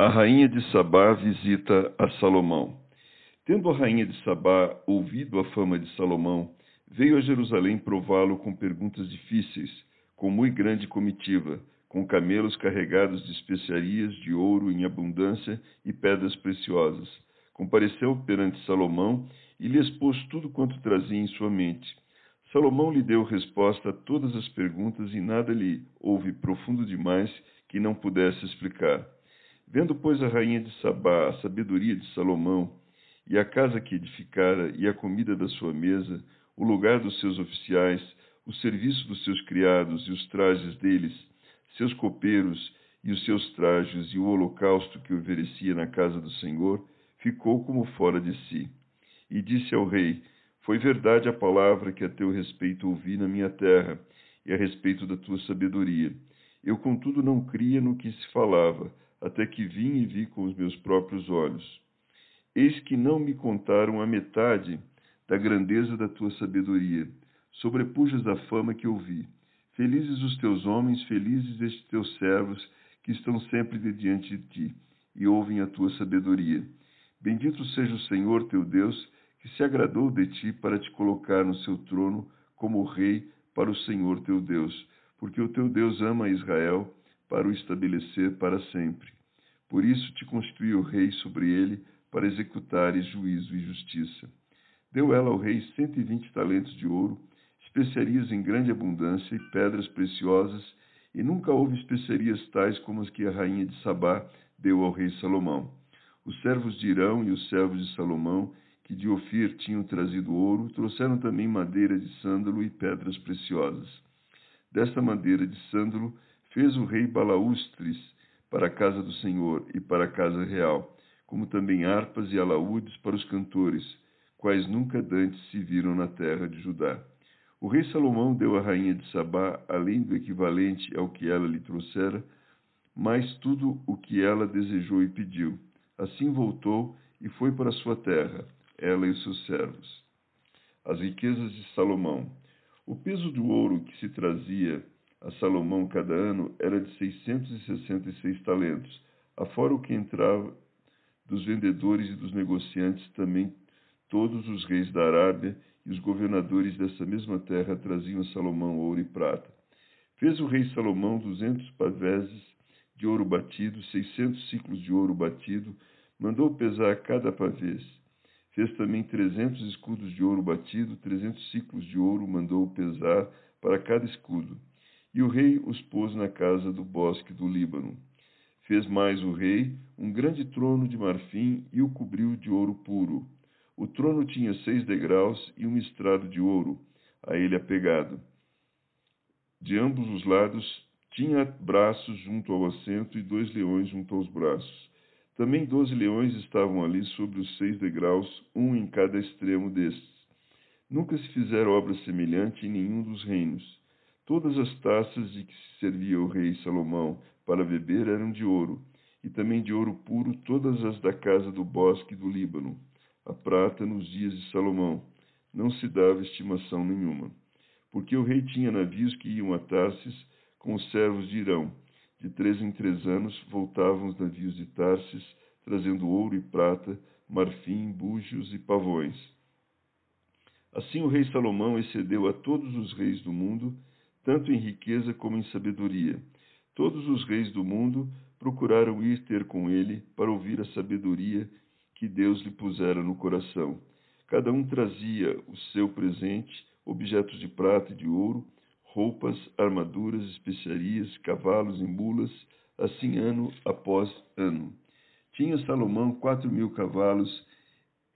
A rainha de Sabá visita a Salomão. Tendo a rainha de Sabá ouvido a fama de Salomão, veio a Jerusalém prová-lo com perguntas difíceis, com muito grande comitiva, com camelos carregados de especiarias de ouro em abundância e pedras preciosas. Compareceu perante Salomão e lhe expôs tudo quanto trazia em sua mente. Salomão lhe deu resposta a todas as perguntas e nada lhe houve profundo demais que não pudesse explicar. Vendo, pois, a rainha de Sabá a sabedoria de Salomão, e a casa que edificara, e a comida da sua mesa, o lugar dos seus oficiais, o serviço dos seus criados e os trajes deles, seus copeiros e os seus trajes, e o holocausto que oferecia na casa do Senhor, ficou como fora de si. E disse ao rei: Foi verdade a palavra que a teu respeito ouvi na minha terra, e a respeito da tua sabedoria. Eu, contudo, não cria no que se falava, até que vim e vi com os meus próprios olhos. Eis que não me contaram a metade da grandeza da tua sabedoria. Sobrepujas a fama que ouvi. Felizes os teus homens, felizes estes teus servos, que estão sempre de diante de ti, e ouvem a tua sabedoria. Bendito seja o Senhor teu Deus, que se agradou de ti para te colocar no seu trono como rei para o Senhor teu Deus, porque o teu Deus ama Israel para o estabelecer para sempre. Por isso te constituiu rei sobre ele, para executares juízo e justiça. Deu ela ao rei cento e vinte talentos de ouro, especiarias em grande abundância e pedras preciosas, e nunca houve especiarias tais como as que a rainha de Sabá deu ao rei Salomão. Os servos de Irão e os servos de Salomão, que de Ofir tinham trazido ouro, trouxeram também madeira de sândalo e pedras preciosas. Desta madeira de sândalo fez o rei balaústres para a casa do Senhor e para a casa real, como também harpas e alaúdes para os cantores, quais nunca dantes se viram na terra de Judá. O rei Salomão deu à rainha de Sabá, além do equivalente ao que ela lhe trouxera, mais tudo o que ela desejou e pediu. Assim voltou e foi para sua terra, ela e os seus servos. As riquezas de Salomão. O peso do ouro que se trazia a Salomão cada ano era de 666 talentos, afora o que entrava dos vendedores e dos negociantes, também todos os reis da Arábia e os governadores dessa mesma terra traziam a Salomão ouro e prata. Fez o rei Salomão duzentos paveses de ouro batido, seiscentos ciclos de ouro batido, mandou pesar cada pavês. Fez também trezentos escudos de ouro batido, trezentos ciclos de ouro mandou pesar para cada escudo. E o rei os pôs na casa do bosque do Líbano. Fez mais o rei um grande trono de marfim e o cobriu de ouro puro. O trono tinha seis degraus e um estrado de ouro, a ele apegado. De ambos os lados tinha braços junto ao assento e dois leões junto aos braços. Também doze leões estavam ali sobre os seis degraus, um em cada extremo destes. Nunca se fizera obra semelhante em nenhum dos reinos. Todas as taças de que se servia o rei Salomão para beber eram de ouro, e também de ouro puro todas as da casa do bosque do Líbano. A prata nos dias de Salomão não se dava estimação nenhuma, porque o rei tinha navios que iam a Tarsis com os servos de Irão. De três em três anos voltavam os navios de Tarsis, trazendo ouro e prata, marfim, búzios e pavões. Assim o rei Salomão excedeu a todos os reis do mundo tanto em riqueza como em sabedoria. Todos os reis do mundo procuraram ir ter com ele para ouvir a sabedoria que Deus lhe pusera no coração. Cada um trazia o seu presente, objetos de prata e de ouro, roupas, armaduras, especiarias, cavalos e mulas, assim ano após ano. Tinha Salomão quatro mil cavalos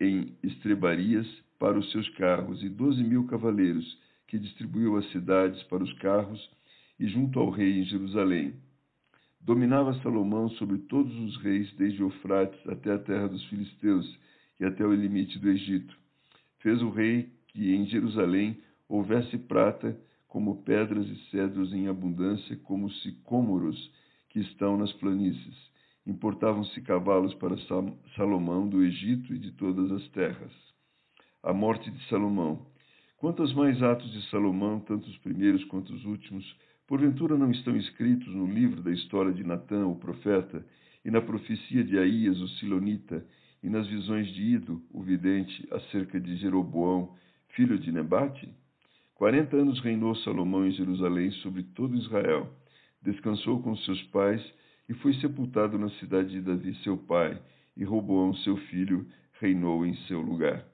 em estrebarias para os seus carros e doze mil cavaleiros, que distribuiu as cidades para os carros e junto ao rei em Jerusalém. Dominava Salomão sobre todos os reis, desde Eufrates até a terra dos filisteus e até o limite do Egito. Fez o rei que em Jerusalém houvesse prata, como pedras e cedros em abundância, como sicômoros que estão nas planícies. Importavam-se cavalos para Salomão do Egito e de todas as terras. A morte de Salomão. Quanto aos mais atos de Salomão, tanto os primeiros quanto os últimos, porventura não estão escritos no livro da história de Natã, o profeta, e na profecia de Aías, o silonita, e nas visões de Ido, o vidente, acerca de Jeroboão, filho de Nebate? Quarenta anos reinou Salomão em Jerusalém sobre todo Israel. Descansou com seus pais e foi sepultado na cidade de Davi, seu pai, e Roboão, seu filho, reinou em seu lugar.